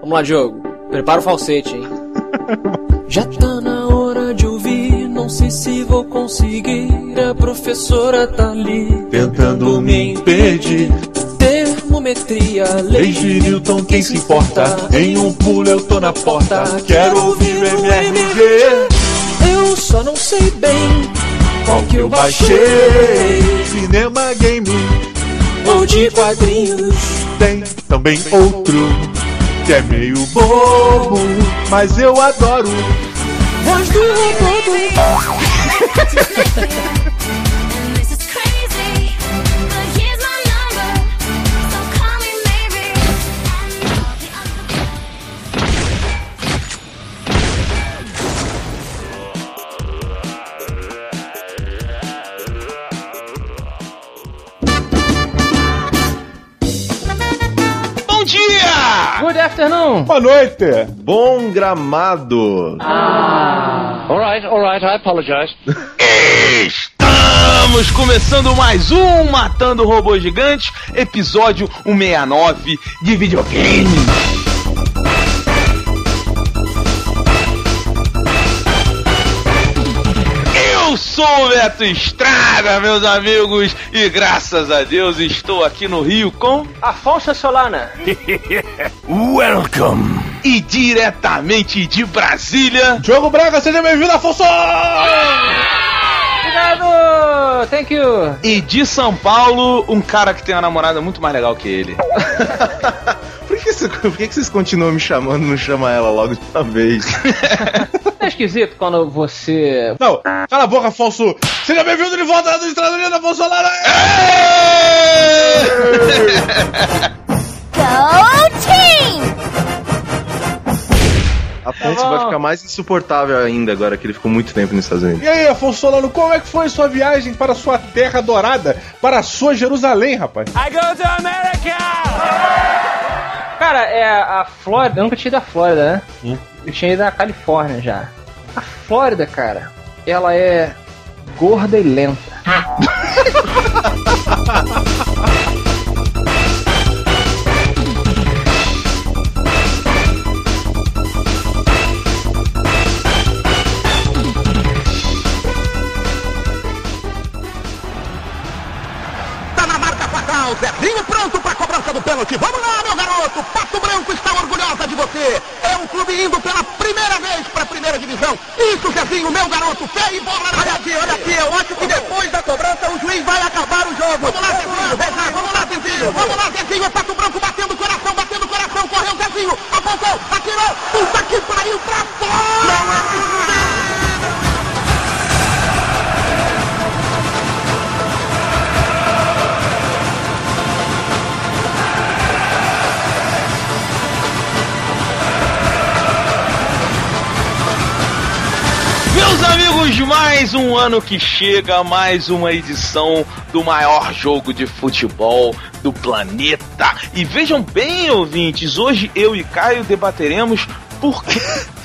Vamos lá, Diogo. Prepara o falsete, hein? Já tá na hora de ouvir, não sei se vou conseguir. A professora tá ali tentando me impedir. Termometria, Leis de Newton, quem se importa? Em um pulo eu tô na porta. Quero ouvir o MRG. Eu só não sei bem Qual que eu baixei? Cinema, game, ou de quadrinhos. tem também outro que é meio bobo, mas eu adoro. Voz do robô. Boa noite. Bom gramado. Alright, alright, I apologize. Estamos começando mais um Matando Robô Gigante, episódio 169 de videogame. O Beto Estrada, meus amigos, e graças a Deus estou aqui no Rio com Afonso Solana. Welcome! E diretamente de Brasília, Diogo Braga, seja bem-vindo, Afonso! Obrigado! Thank you! e de São Paulo, um cara que tem uma namorada muito mais legal que ele. Por que, você- por que vocês continuam me chamando e não chama ela logo de uma vez? Esquisito quando você. Não, cala a boca, Afonso. Seja bem-vindo de volta do Estrada Unida, Afonso Lara. Go team! Afonso Tá bom. vai ficar mais insuportável ainda agora que ele ficou muito tempo nos Estados Unidos. E aí, Afonso Solano, como é que foi sua viagem para sua terra dourada, para a sua Jerusalém, rapaz? Cara, é a Flórida. Eu nunca tinha ido à Flórida, né? Eu tinha ido à Califórnia já. A Flórida, cara, ela é gorda e lenta. do pênalti. Vamos lá, meu garoto. Pato Branco está orgulhosa de você. É um clube indo pela primeira vez pra primeira divisão. Isso, Zezinho, meu garoto. Fé e bola na Olha aqui, olha aqui. Eu acho que depois da cobrança o juiz vai acabar o jogo. Vamos lá, Zezinho. Vamos lá, Zezinho. Vamos lá, Zezinho. É Pato Branco batendo coração, batendo coração. Correu, Zezinho. Apontou, atirou. Puta que pariu pra fora. Não é possível. Mais um ano que chega, mais uma edição do maior jogo de futebol do planeta. E vejam bem, ouvintes, hoje eu e Caio debateremos por que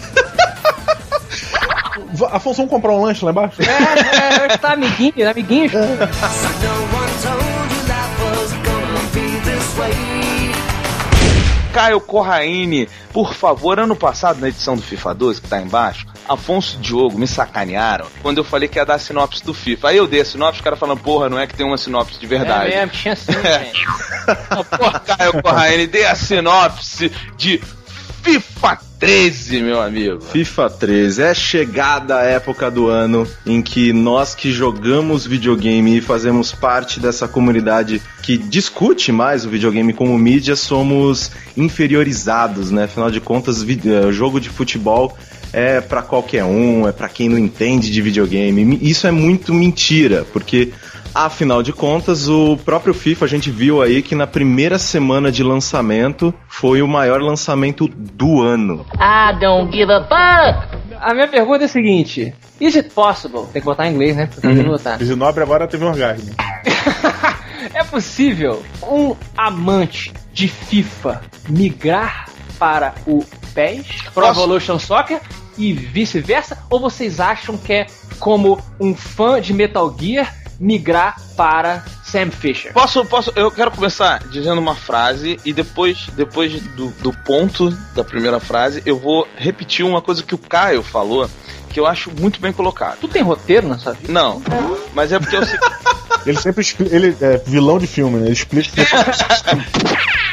Afonso, vamos comprar um lanche lá embaixo? É, é, tá amiguinho, amiguinho. Caio Corraine, por favor, ano passado na edição do FIFA 12, que tá embaixo, Afonso e Diogo me sacanearam quando eu falei que ia dar a sinopse do FIFA. Aí eu dei a sinopse, os caras falando, porra, não é que tem uma sinopse de verdade. É mesmo, tinha sim, gente. Porra, Caio Corraine, dei a sinopse de FIFA 13, meu amigo. FIFA 13 é chegada a época do ano em que nós que jogamos videogame e fazemos parte dessa comunidade que discute mais o videogame como mídia somos inferiorizados, né? Afinal de contas, eh, jogo de futebol é pra qualquer um, é pra quem não entende de videogame. Isso é muito mentira, porque Afinal de contas, o próprio FIFA a gente viu aí que na primeira semana de lançamento foi o maior lançamento do ano. I don't give a fuck! A minha pergunta é a seguinte: Is it possible? Tem que botar em inglês, né? Porque que botar. Ginobre agora teve um orgasmo. É possível um amante de FIFA migrar para o PES, Pro? Evolution Soccer e vice-versa? Ou vocês acham que é como um fã de Metal Gear migrar para Sam Fisher. Posso, posso, eu quero começar dizendo uma frase e depois, depois do, do ponto da primeira frase, eu vou repetir uma coisa que o Caio falou, que eu acho muito bem colocado. Tu tem roteiro na sua vida? Não, mas é porque eu, sei- Ele sempre explica. Ele é vilão de filme, né? Ele explica.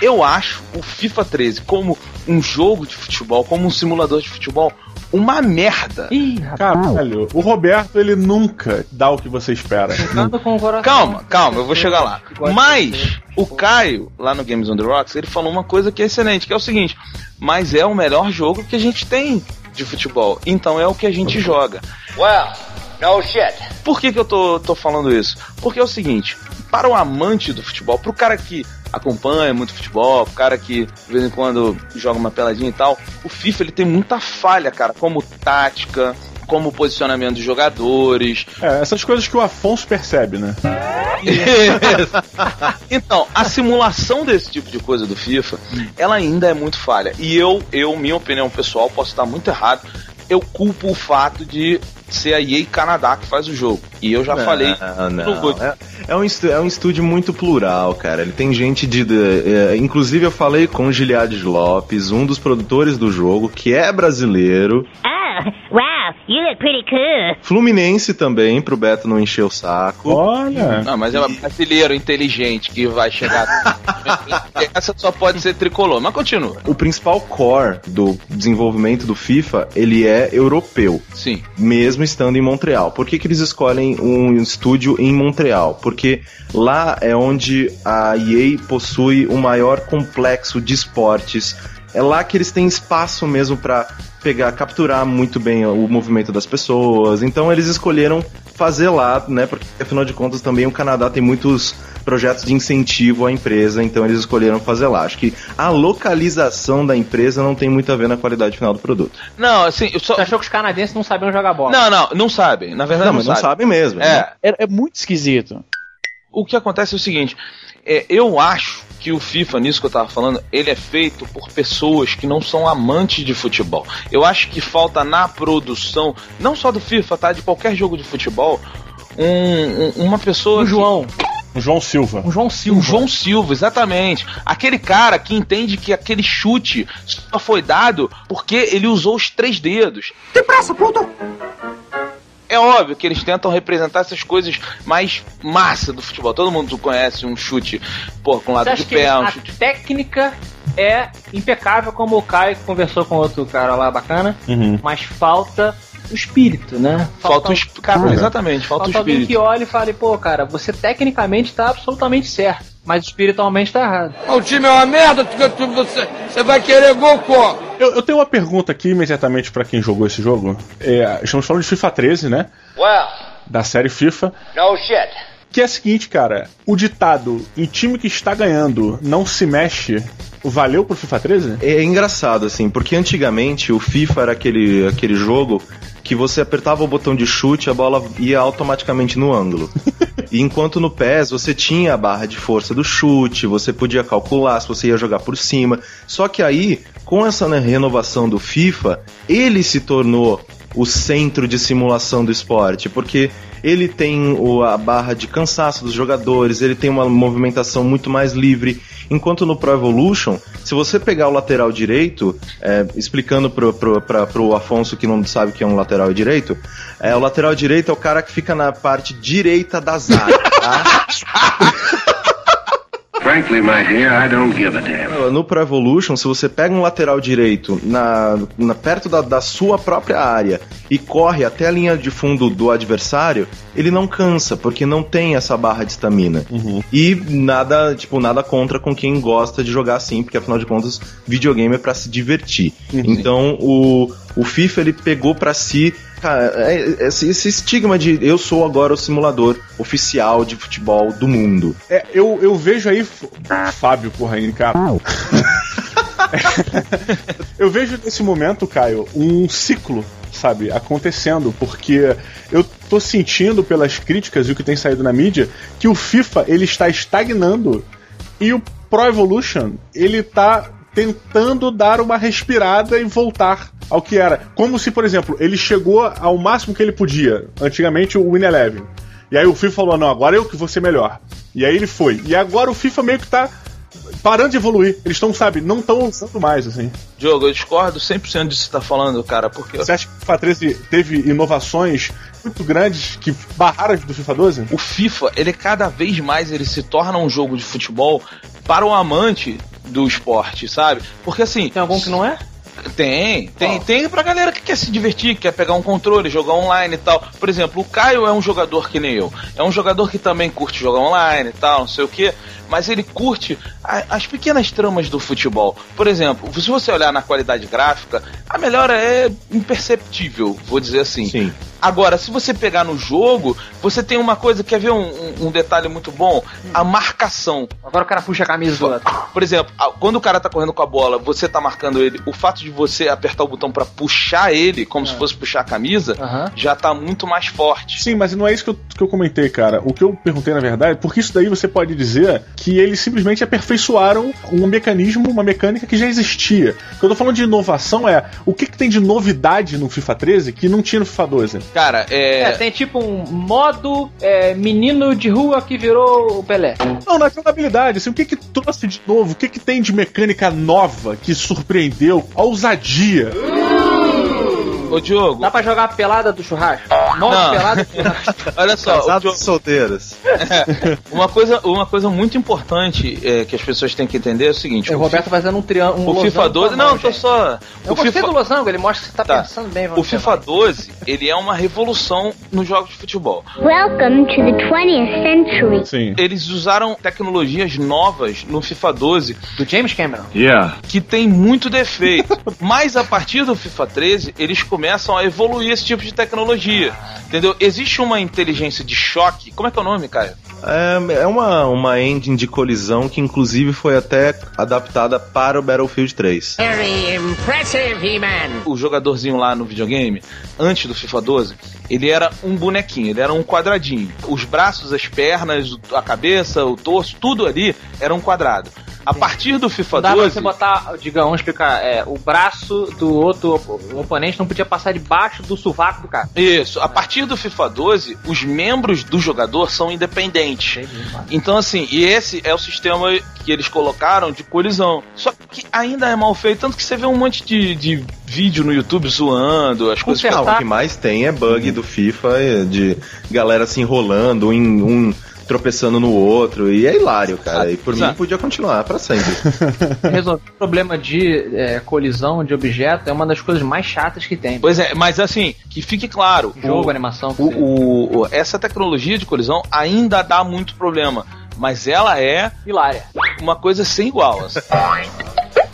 eu acho o FIFA 13 como um jogo de futebol, como um simulador de futebol, uma merda. Ih, rapaz. Caralho, o Roberto, ele nunca dá o que você espera. O. Calma, calma, eu vou chegar lá. Mas o Caio, lá no Games on the Rocks, ele falou uma coisa que é excelente, que é o seguinte: mas é o melhor jogo que a gente tem de futebol. Então é o que a gente joga. Well, no shit. Por que, que eu tô, tô falando isso? Porque é o seguinte, para o amante do futebol, pro cara que acompanha muito futebol, cara que de vez em quando joga uma peladinha e tal, o FIFA ele tem muita falha, cara, como tática, como posicionamento dos jogadores. É, essas coisas que o Afonso percebe, né? então, a simulação desse tipo de coisa do FIFA, ela ainda é muito falha. E eu, eu, minha opinião pessoal, posso estar muito errado, eu culpo o fato de ser a EA Canadá que faz o jogo. E eu já falei Não, no não. É, é um, estu- é um estúdio muito plural, cara. Ele tem gente de. de- é, inclusive, eu falei com o Giliades Lopes, um dos produtores do jogo, que é brasileiro. Oh, wow, you look pretty cool. Fluminense também, pro Beto não encher o saco. Olha. Não, mas é um brasileiro inteligente que vai chegar. Essa só pode ser tricolor, mas continua. O principal core do desenvolvimento do FIFA, ele é europeu. Sim. mesmo estando em Montreal. Por que, que eles escolhem um estúdio em Montreal? Porque lá é onde a EA possui o maior complexo de esportes. É lá que eles têm espaço mesmo para pegar, capturar muito bem o movimento das pessoas. Então eles escolheram fazer lá, né? Porque afinal de contas também o Canadá tem muitos projetos de incentivo à empresa, então eles escolheram fazer lá. Acho que a localização da empresa não tem muito a ver na qualidade final do produto. Não, assim, eu só. Você achou que os canadenses não sabiam jogar bola? Não, não, não sabem. Na verdade, Não, não, mas não sabem. sabem mesmo. né? É, É, é muito esquisito. o que acontece é o seguinte: é, eu acho que o FIFA, nisso que eu tava falando, ele é feito por pessoas que não são amantes de futebol. Eu acho que falta na produção, não só do FIFA, tá? De qualquer jogo de futebol, um- um- uma pessoa. O que- João. O João Silva. O João Silva. O João Silva, exatamente. Aquele cara que entende que aquele chute só foi dado porque ele usou os três dedos. Depressa, Pluto! É óbvio que eles tentam representar essas coisas mais massa do futebol. Todo mundo conhece um chute, pô, com Você lado acha de que pé, um a chute. técnica é impecável, como o Caio conversou com outro cara lá bacana, Uhum. mas falta o espírito, né? Falta o espírito. Cara, exatamente, falta, falta o alguém espírito. que olhe e fale, pô, cara, você tecnicamente tá absolutamente certo, mas espiritualmente tá errado. O time é uma merda, tu, tu- você, você vai querer gol, pô. Eu, eu tenho uma pergunta aqui imediatamente pra quem jogou esse jogo. É, estamos falando de FIFA 13, né? Well, Da série FIFA. no shit. Que é o seguinte, cara. O ditado em time que está ganhando não se mexe. Valeu pro FIFA 13? É engraçado, assim, porque antigamente o FIFA era aquele, aquele jogo que você apertava o botão de chute a bola ia automaticamente no ângulo. E enquanto no PES você tinha a barra de força do chute, você podia calcular se você ia jogar por cima. Só que aí, com essa né, renovação do FIFA, ele se tornou o centro de simulação do esporte, porque ele tem o- a barra de cansaço dos jogadores, ele tem uma movimentação muito mais livre. Enquanto no Pro Evolution, se você pegar o lateral direito, é, explicando pro, pro, pra, pro Afonso que não sabe que é um lateral direito, é, o lateral direito é o cara que fica na parte direita da zaga, tá? Frankly, my dear, I don't give a damn. No Pro Evolution, se você pega um lateral direito na, na- perto da, da sua própria área e corre até a linha de fundo do adversário, ele não cansa, porque não tem essa barra de estamina. E nada, tipo, nada contra com quem gosta de jogar assim, porque afinal de contas, videogame é pra se divertir. Então, o, o FIFA ele pegou pra si cara, é- é- esse, esse estigma de eu sou agora o simulador oficial de futebol do mundo. É, eu, eu vejo aí. F- Fábio, porra, aí, cara. eu vejo nesse momento, Caio, um ciclo, sabe, acontecendo, porque eu tô sentindo pelas críticas e o que tem saído na mídia que o FIFA ele está estagnando e o Pro Evolution ele tá tentando dar uma respirada e voltar ao que era. Como se, por exemplo, ele chegou ao máximo que ele podia. Antigamente o Win Eleven. E aí o FIFA falou: não, agora eu que vou ser melhor. E aí ele foi. E agora o FIFA meio que tá parando de evoluir. Eles estão, sabe, não estão usando mais, assim. Diogo, eu discordo 100% disso que você tá falando, cara, porque Você acha que o FIFA 13 teve inovações muito grandes que barraram as do FIFA 12? o FIFA, ele cada vez mais ele se torna um jogo de futebol para o amante do esporte, sabe? Porque assim, Tem algum que não é? Tem, tem, tem pra galera que quer se divertir, que quer pegar um controle, jogar online e tal. Por exemplo, o Caio é um jogador que nem eu. É um jogador que também curte jogar online e tal, não sei o que. Mas ele curte a- as pequenas tramas do futebol. Por exemplo, se você olhar na qualidade gráfica, a melhora é imperceptível, vou dizer assim. Sim. Agora, se você pegar no jogo, você tem uma coisa, quer ver um, um- um detalhe muito bom? A marcação. Agora o cara puxa a camisa do outro. Por exemplo, quando o cara tá correndo com a bola, você tá marcando ele, o fato de você apertar o botão pra puxar ele, como se fosse puxar a camisa, já tá muito mais forte. Sim, mas não é isso que eu, que eu comentei, cara. O que eu perguntei, na verdade, porque isso daí você pode dizer que eles simplesmente aperfeiçoaram um mecanismo, uma mecânica que já existia. O que eu tô falando de inovação é o que, que tem de novidade no FIFA 13 que não tinha no FIFA 12. Cara, é. É, tem tipo um modo é, menino de rua que virou o Pelé. Não, na jogabilidade, assim, o que que trouxe de novo? O que que tem de mecânica nova que surpreendeu? A ousadia. Ô Diogo, Dá pra jogar a pelada do churrasco? Modo Não. pelada do churrasco. olha só, Casados Diogo- solteiras. uma, coisa, uma coisa muito importante é, que as pessoas têm que entender é o seguinte: o o, Roberto fazendo um triângulo. o FIFA 12. Não, tô só. Eu o gostei FIFA, do losango, ele mostra que você tá, Tá. pensando bem. o FIFA 12, ele é uma revolução nos jogos de futebol. Welcome to the 20th century. Sim. Eles usaram tecnologias novas no FIFA 12 Do James Cameron. que tem muito defeito. Mas a partir do FIFA 13, eles começam a evoluir esse tipo de tecnologia. Entendeu? Existe uma inteligência de choque. Como é que é o nome, Caio? É, é uma, uma engine de colisão que inclusive foi até adaptada para o Battlefield 3. Very impressive, He-Man. O jogadorzinho lá no videogame, antes do FIFA 12, ele era um bonequinho, ele era um quadradinho. Os braços, as pernas, a cabeça, o torso, tudo ali era um quadrado. A partir do FIFA Não dá pra 12. você botar, digamos, vamos explicar, é, o braço do outro o oponente não podia passar debaixo do sovaco do cara. Isso, a partir do FIFA 12, os membros do jogador são independentes. Então, assim, e esse é o sistema que eles colocaram de colisão. Só que ainda é mal feito, tanto que você vê um monte de, de vídeo no YouTube zoando, as coisas. Não, Consertar. o que mais tem é bug do FIFA, é de galera se enrolando, em um tropeçando no outro, e é hilário, cara. E por Exato. mim podia continuar pra sempre. Resolver o problema de é, colisão de objeto é uma das coisas mais chatas que tem. Pois é, mas assim, que fique claro, Jogo, o- animação. o, o- o- essa tecnologia de colisão ainda dá muito problema. Mas ela é Hilária. uma coisa sem igual. assim.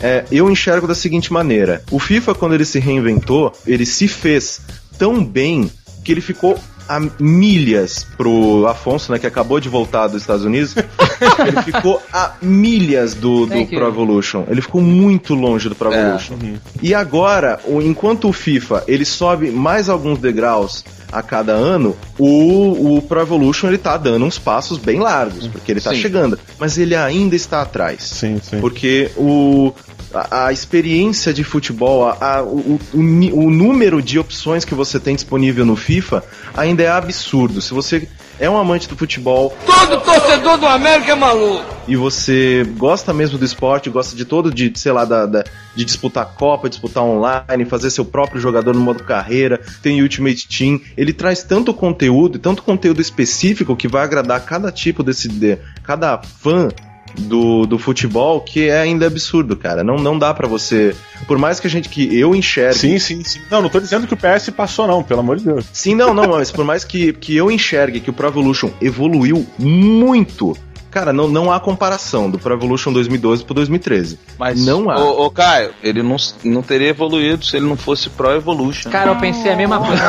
É, eu enxergo da seguinte maneira: o FIFA, quando ele se reinventou, ele se fez tão bem que ele ficou a milhas pro Afonso, né, que acabou de voltar dos Estados Unidos. ele ficou a milhas do, do. Pro Evolution. Ele ficou muito longe do Pro Evolution. E agora, o- enquanto o FIFA ele sobe mais alguns degraus a cada ano, o, o Pro Evolution ele tá dando uns passos bem largos, porque ele tá Sim. chegando, mas ele ainda está atrás. Sim, sim. Porque o, a, a experiência de futebol, a, a- o, o, o número de opções que você tem disponível no FIFA ainda é absurdo. Se você é um amante do futebol Todo torcedor do América é maluco. e você gosta mesmo do esporte, gosta de todo, de, sei lá, da, da- de disputar Copa, disputar online, fazer seu próprio jogador no modo carreira, tem Ultimate Team, ele traz tanto conteúdo, e tanto conteúdo específico que vai agradar cada tipo desse, de, cada fã do, do futebol, que é ainda absurdo, cara. Não, não dá pra você, por mais que a gente, que eu enxergue Sim, sim, sim. Não, não tô dizendo que o PS passou, não, pelo amor de Deus. Sim, não, não, mas por mais que, que eu enxergue que o Pro Evolution evoluiu muito, cara, não, não há comparação do Pro Evolution 2012 pro 2013. Mas, Não há. Ô, ô, Caio, ele não, não teria evoluído se ele não fosse Pro Evolution. Cara, eu pensei a mesma coisa.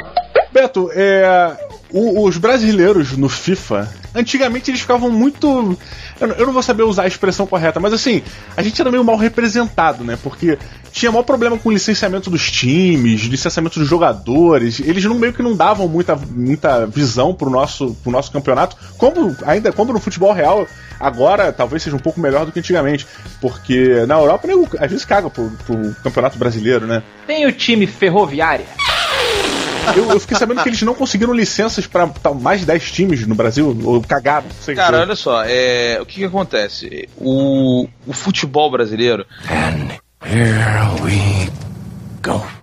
Beto, é, o- os brasileiros no FIFA, antigamente eles ficavam muito. Eu, não- eu não vou saber usar a expressão correta, mas assim, a gente era meio mal representado, né? Porque tinha maior problema com o licenciamento dos times, licenciamento dos jogadores. Eles não meio que não davam muita, muita visão pro nosso, pro nosso campeonato. Como ainda como no futebol real, agora talvez seja um pouco melhor do que antigamente. Porque na Europa, nego, às vezes caga pro, pro campeonato brasileiro, né? Tem o time ferroviária. Eu, eu fiquei sabendo que eles não conseguiram licenças pra tá, mais de 10 times no Brasil, ou cagaram, não sei o que Cara, olha só, é, o que, que acontece? O, o futebol brasileiro.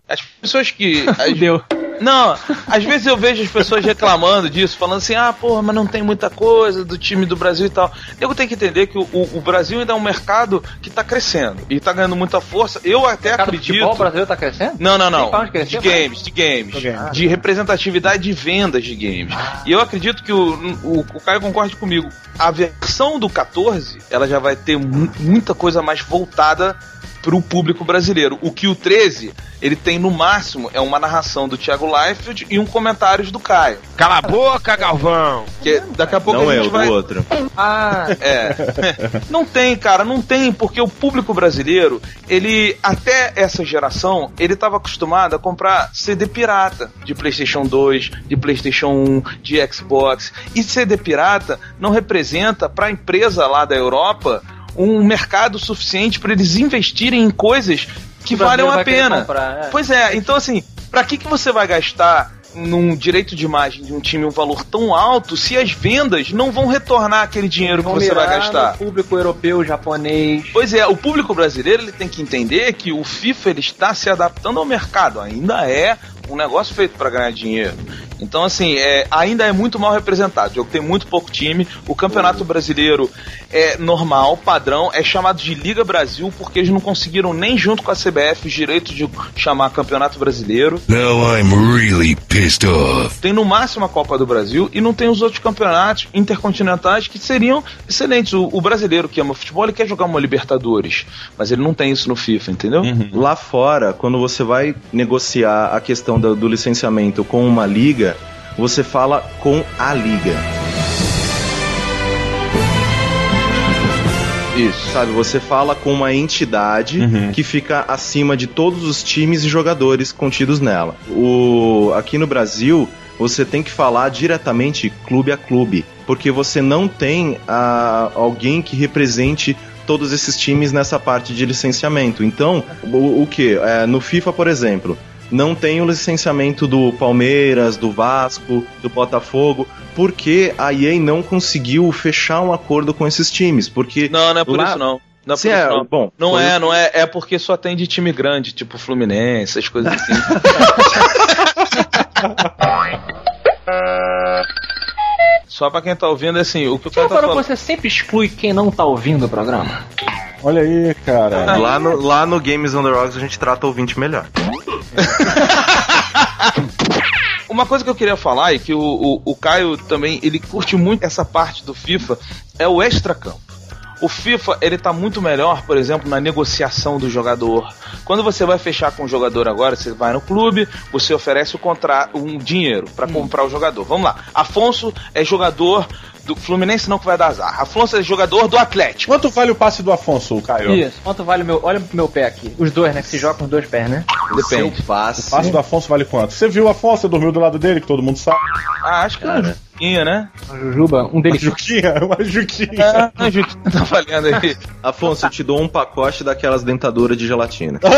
As pessoas que. as- Deu. Não, às vezes eu vejo as pessoas reclamando disso, falando assim, ah, porra, mas não tem muita coisa do time do Brasil e tal. Eu tenho que entender que o, o- o Brasil ainda é um mercado que tá crescendo e tá ganhando muita força. Eu até o acredito. futebol brasileiro tá crescendo? Não, não, não. crescer, De vai? games, de games. De games. De representatividade de vendas de games. E eu acredito que o, o, o Caio concorde comigo. A versão do 14, ela já vai ter mu- muita coisa mais voltada pro público brasileiro. O que o 13, ele tem no máximo é uma narração do Thiago Leifert e um comentários do Caio. Cala a boca, Galvão! Que daqui a pouco Não a é gente o vai do outro. Ah, é. Não tem, cara, não tem, porque o público brasileiro, ele, até essa geração, ele estava acostumado a comprar CD pirata de PlayStation 2, de PlayStation 1, de Xbox. E CD pirata não representa para a empresa lá da Europa um mercado suficiente para eles investirem em coisas que O valham a pena. comprar, é. Pois é, então assim, pra que, que você vai gastar num direito de imagem de um time um valor tão alto se as vendas não vão retornar aquele dinheiro que você vai gastar? no público europeu, japonês. Pois é, o público brasileiro ele tem que entender que o FIFA ele está se adaptando ao mercado, ainda é um negócio feito para ganhar dinheiro. Então, assim, é, ainda é muito mal representado. O jogo tem muito pouco time. O campeonato brasileiro é normal, padrão, é chamado de Liga Brasil porque eles não conseguiram nem junto com a CBF os direitos de chamar campeonato brasileiro. Now I'm really pissed off. Tem no máximo a Copa do Brasil e não tem os outros campeonatos intercontinentais que seriam excelentes. O, o brasileiro que ama futebol ele quer jogar uma Libertadores, mas ele não tem isso no FIFA, entendeu? Lá fora, quando você vai negociar a questão do, do licenciamento com uma liga, você fala com a liga. Isso. Sabe, você fala com uma entidade que fica acima de todos os times e jogadores contidos nela. O, aqui no Brasil, você tem que falar diretamente clube a clube, porque você não tem ah, alguém que represente todos esses times nessa parte de licenciamento. Então, o, o que? no FIFA, por exemplo, não tem o licenciamento do Palmeiras, do Vasco, do Botafogo, porque a EA não conseguiu fechar um acordo com esses times, porque Não, não é por Lá- isso não. Não é por Sim, isso é, não. bom, não foi- é, não é, é porque só tem de time grande, tipo Fluminense, essas coisas assim. só pra quem tá ouvindo, assim, o que o Você cara tá falando. você sempre exclui quem não tá ouvindo o programa? Olha aí, cara. Lá no, lá no Games on the Rocks a gente trata o ouvinte melhor. Uma coisa que eu queria falar e que o, o, o Caio também ele curte muito essa parte do FIFA é o extra-campo. O FIFA ele tá muito melhor, por exemplo, na negociação do jogador. Quando você vai fechar com o jogador agora, você vai no clube, você oferece o contra um dinheiro para comprar o jogador. Vamos lá. Afonso é jogador do Fluminense não que vai dar azar. Afonso é jogador do Atlético. Quanto vale o passe do Afonso, Caio? Isso. Quanto vale o meu. Olha pro meu pé aqui. Os dois, né? Que se joga com os dois pés, né? Depende. Seu passe. O passe do Afonso vale quanto? Você viu o Afonso, você dormiu do lado dele, que todo mundo sabe. Ah, acho que é uma juquinha, né? A Jujuba, um Uma deles. juquinha, uma juquinha. É, uma juquinha tá valendo aí. Afonso, eu te dou um pacote daquelas dentaduras de gelatina.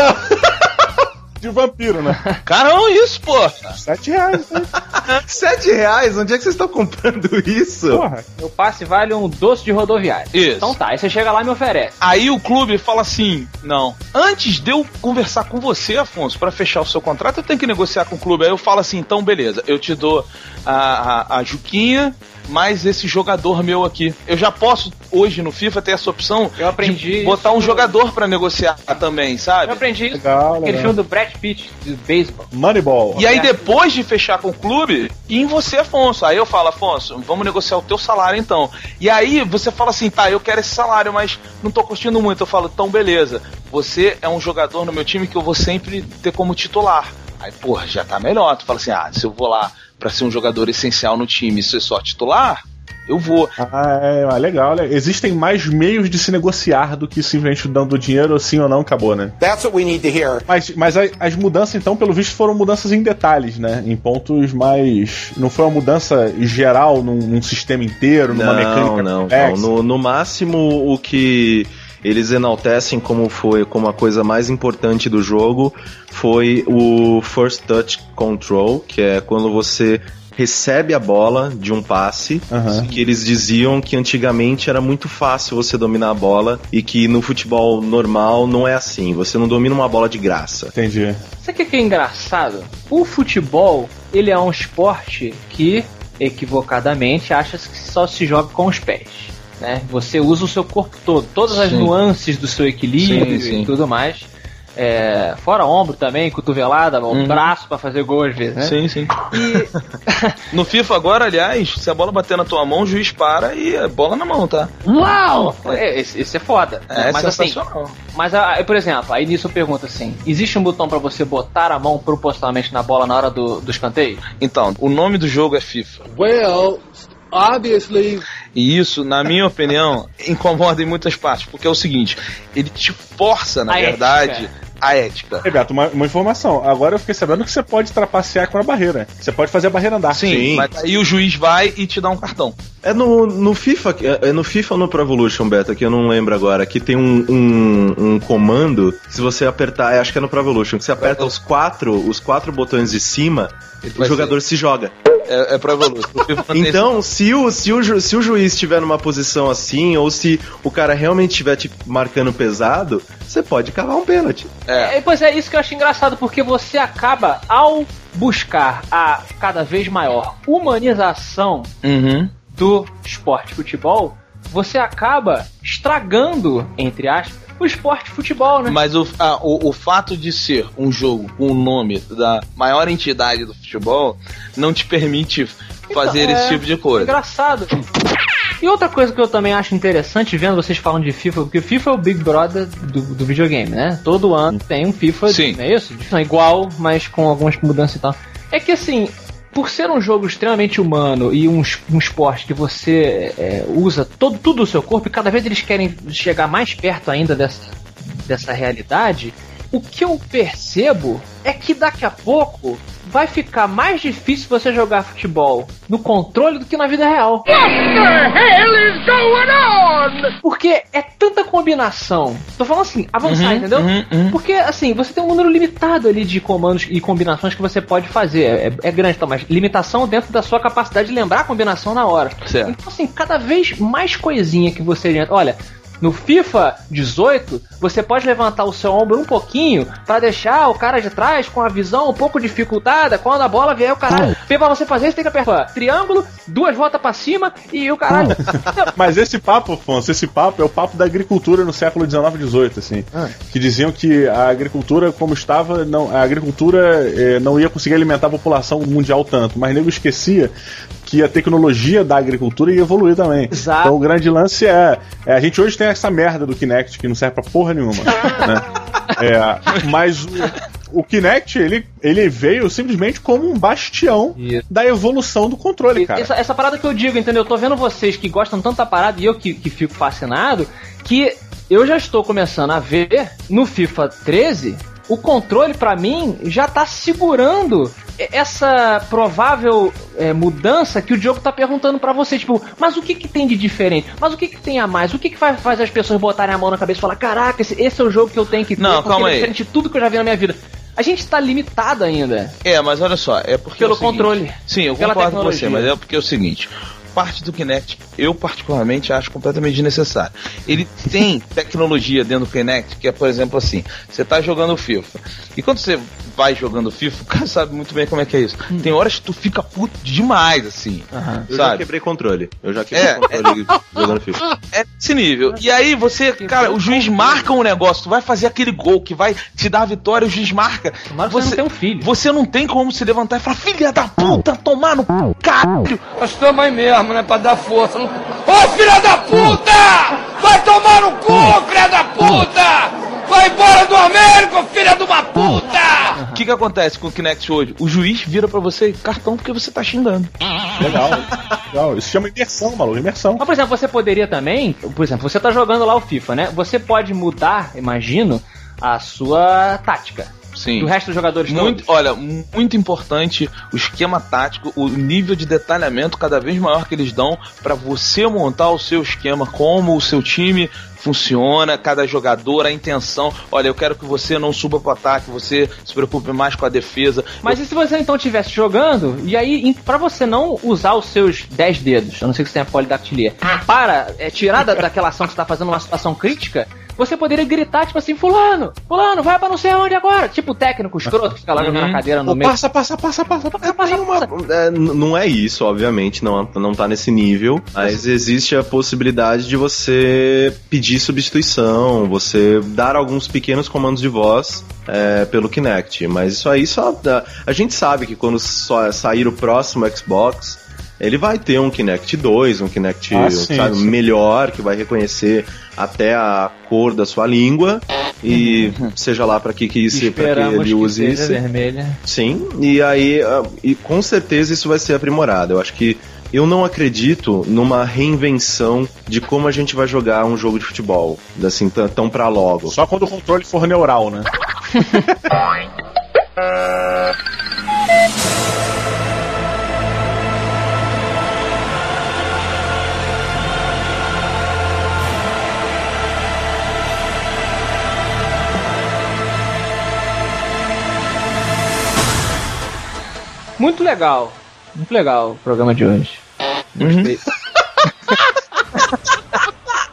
De vampiro, né? Caramba, isso, pô! Sete reais, né? Sete reais? Onde é que vocês estão comprando isso? Porra. Meu passe vale um doce de rodoviário. Isso. Então tá, aí você chega lá e me oferece. Aí o clube fala assim: não, antes de eu conversar com você, Afonso, pra fechar o seu contrato, eu tenho que negociar com o clube. Aí eu falo assim: então beleza, eu te dou a, a, a Juquinha. Mais esse jogador meu aqui. Eu já posso, hoje no FIFA, ter essa opção Eu aprendi de botar um isso. jogador pra negociar também, Eu sabe? aprendi isso. Legal, Aquele legal. filme do Brad Pitt, de beisebol. Moneyball. E aí, depois de fechar com o clube, ir em você, Afonso. Aí eu falo, Afonso, vamos negociar o teu salário então. E aí você fala assim, tá, eu quero esse salário, mas não tô curtindo muito. Eu falo, então beleza, você é um jogador no meu time que eu vou sempre ter como titular. Aí, porra, já tá melhor. Tu fala assim, ah, se eu vou lá pra ser um jogador essencial no time e ser só titular, eu vou. Ah, é, ah, legal, né? Existem mais meios de se negociar do que simplesmente dando dinheiro, sim ou não, acabou, né? That's what we need to hear. Mas, mas a- as mudanças, então, pelo visto, foram mudanças em detalhes, né? Em pontos mais. Não foi uma mudança geral num, num sistema inteiro, numa não, mecânica não, não. complexa. No, no máximo, o que eles enaltecem como foi como a coisa mais importante do jogo foi o first touch control, que é quando você recebe a bola de um passe, Aham. que eles diziam que antigamente era muito fácil você dominar a bola e que no futebol normal não é assim, você não domina uma bola de graça. Entendi. Sabe o que é engraçado? O futebol, ele é um esporte que, equivocadamente, acha que só se joga com os pés. Né? Você usa o seu corpo todo, todas as Sim. nuances do seu equilíbrio Sim, sim. e tudo mais. É, fora ombro também, cotovelada, Uhum. braço pra fazer gol às vezes, né? Sim, sim. no FIFA agora, aliás, se a bola bater na tua mão, o juiz para e é bola na mão, tá? Uau! É, esse, esse é foda. É mas assim, mas ah, por exemplo, aí nisso eu pergunto assim: existe um botão pra você botar a mão propositalmente na bola na hora do, do escanteio? Então, o nome do jogo é FIFA. Well, obviously. E isso, na minha opinião, incomoda em muitas partes, porque é o seguinte, ele te força, na A verdade, ética. a ética. Rebeto, uma, uma informação. Agora eu fiquei sabendo que você pode trapacear com a barreira. Você pode fazer a barreira andar. Sim, Sim. mas aí o juiz vai e te dá um cartão. É no, no FIFA, é é no FIFA ou no Pro Evolution Beta, que eu não lembro agora, que tem um, um, um comando, se você apertar, é, acho que é no Pro Evolution, que você aperta os quatro, os quatro botões de cima, o jogador se joga. É, é pra evoluir. Então, se o, se, o, ju- se o juiz estiver numa posição assim, ou se o cara realmente estiver te marcando pesado, você pode cavar um pênalti. É. É, pois é, isso que eu acho engraçado, porque você acaba, ao buscar a cada vez maior humanização Uhum. do esporte futebol, você acaba estragando, entre aspas, o esporte futebol, né? Mas o, ah, o, o fato de ser um jogo com o nome da maior entidade do futebol não te permite fazer Então, esse é tipo de coisa. Engraçado. E outra coisa que eu também acho interessante vendo vocês falando de FIFA, porque o FIFA é o Big Brother do, do videogame, né? Todo ano tem um FIFA, Sim. não é isso? Não é igual, mas com algumas mudanças e tal. É que assim, por ser um jogo extremamente humano e um, um esporte que você é, usa todo, tudo o seu corpo, e cada vez eles querem chegar mais perto ainda dessa, dessa realidade, o que eu percebo é que daqui a pouco vai ficar mais difícil você jogar futebol no controle do que na vida real. Porque é tanta combinação. Tô falando assim, avançar, Uhum, entendeu? uhum, uhum. Porque, assim, você tem um número limitado ali de comandos e combinações que você pode fazer. É, é grande, tá? Mas limitação dentro da sua capacidade de lembrar a combinação na hora. Certo. Então, assim, cada vez mais coisinha que você. Olha. No FIFA 18, você pode levantar o seu ombro um pouquinho pra deixar o cara de trás com a visão um pouco dificultada. Quando a bola vier, o caralho. Pra você fazer isso, tem que apertar triângulo, duas voltas pra cima e o caralho. Mas esse papo, Afonso, esse papo é o papo da agricultura no século XIX e XVIII, assim. Que diziam que a agricultura, como estava, não, a agricultura eh, não ia conseguir alimentar a população mundial tanto, mas nego esquecia que a tecnologia da agricultura ia evoluir também. Exato. Então o grande lance é, é, A gente hoje tem essa merda do Kinect que não serve pra porra nenhuma. né? É, mas o, o Kinect, ele, ele veio simplesmente como um bastião Isso. da evolução do controle, cara. Essa, essa parada que eu digo, entendeu? Eu tô vendo vocês que gostam tanto da parada e eu que, que fico fascinado, que eu já estou começando a ver no FIFA 13 o controle pra mim já tá segurando essa provável é, mudança que o Diogo tá perguntando pra você, tipo, mas o que que tem de diferente? Mas o que que tem a mais? O que que faz, faz as pessoas botarem a mão na cabeça e falar, caraca, esse, esse é o jogo que eu tenho que ter, Não, porque calma é aí. diferente de tudo que eu já vi na minha vida. A gente tá limitado ainda. É, mas olha só, é porque. Pelo é o seguinte- controle. Sim, eu concordo com você, mas é porque é o seguinte. Parte do Kinect, eu particularmente acho completamente desnecessário. Ele tem tecnologia dentro do Kinect, que é, por exemplo, assim: você tá jogando FIFA. E quando você vai jogando FIFA, o cara sabe muito bem como é que é isso. Tem horas que tu fica puto demais, assim. Eu já Sabe? quebrei controle. Eu já quebrei É. controle jogando FIFA. É esse nível. E aí você, cara, o juiz marca um negócio, tu vai fazer aquele gol que vai te dar a vitória, o juiz marca. Tomara você não tenha um filho. Você não tem como se levantar e falar, filha da puta, tomar no caralho. Nós estamos aí mesmo, né? Pra dar força. Não- Ô, filha da puta! Vai tomar no cu, filha da puta! Vai embora do Américo, filha de uma puta! O que que acontece com o Kinect hoje? O juiz vira pra você cartão porque você tá xingando. Legal. Legal. Isso chama imersão, maluco. Imersão. Mas, por exemplo, você poderia também, por exemplo, você tá jogando lá o FIFA, né? Você pode mudar, imagino, a sua tática. Sim. do resto dos jogadores Muito, todos. olha, muito importante o esquema tático, o nível de detalhamento cada vez maior que eles dão pra você montar o seu esquema, como o seu time funciona, cada jogador, a intenção. Olha, eu quero que você não suba pro ataque, você se preocupe mais com a defesa. Mas e se você então estivesse jogando, e aí, em- pra você não usar os seus 10 dedos, a não ser que você tenha polidactilia, para é, tirar da, daquela ação que você tá fazendo uma situação crítica, você poderia gritar, tipo assim, fulano, fulano, vai pra não sei aonde agora. Tipo o técnico escroto que fica lá jogando a cadeira no Pô, meio. passa, passa, passa, passa, passa. passa, uma- passa. é, não é isso, obviamente, não, não tá nesse nível, mas existe a possibilidade de você pedir substituição, você dar alguns pequenos comandos de voz é, pelo Kinect, mas isso aí só. A gente sabe que quando só sair o próximo Xbox, ele vai ter um Kinect 2, um Kinect Ah, sim, sabe, sim. melhor, que vai reconhecer até a cor da sua língua. E seja lá para que, que, isso, pra que ele que use seja isso. vermelha. Sim, e aí, ah, e com certeza isso vai ser aprimorado. Eu acho que eu não acredito numa reinvenção de como a gente vai jogar um jogo de futebol, assim, tão, tão pra logo. Só quando o controle for neural, né? Muito legal. Muito legal o programa de hoje. Gostei.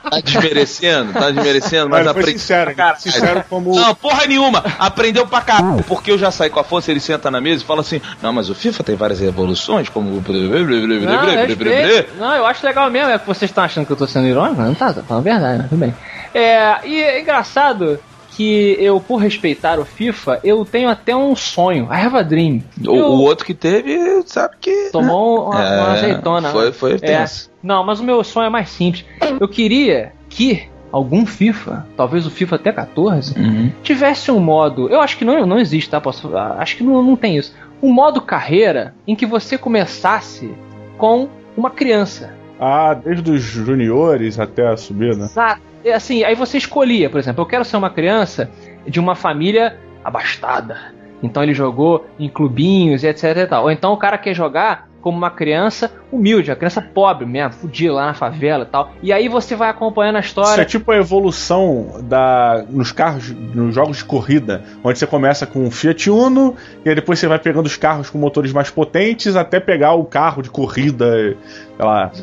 Tá desmerecendo, tá desmerecendo, mas aprendi. sincero, cara. Sincero como. Não, porra nenhuma! Aprendeu pra caralho. Porque eu já saí com a Afonso, ele senta na mesa e fala assim: Não, mas o FIFA tem várias evoluções, como. Não. Não, eu acho legal mesmo. É que vocês estão achando que eu tô sendo irônico? Não tá, tô falando a verdade, né? Tudo bem. É, e é engraçado que eu, por respeitar o FIFA, eu tenho até um sonho. I have a dream. O, Eu- o outro que teve, sabe que. Tomou uma, É, uma azeitona. foi- né? foi É. tenso. Não, mas o meu sonho é mais simples. Eu queria que algum FIFA, talvez o FIFA até 14, Uhum. tivesse um modo. Eu acho que não, não existe, tá? Posso, acho que não, não tem isso. Um modo carreira em que você começasse com uma criança. Ah, desde os juniores até a subida. Exato. É Assim, aí você escolhia, por exemplo, eu quero ser uma criança de uma família abastada. Então ele jogou em clubinhos e etc e tal. Ou então o cara quer jogar como uma criança humilde, uma criança pobre mesmo, fudida lá na favela e tal. E aí você vai acompanhando a Isso é história. tipo a evolução da nos carros, nos jogos de corrida, onde você começa com um Fiat Uno e depois você vai pegando os carros com motores mais potentes até pegar o carro de corrida,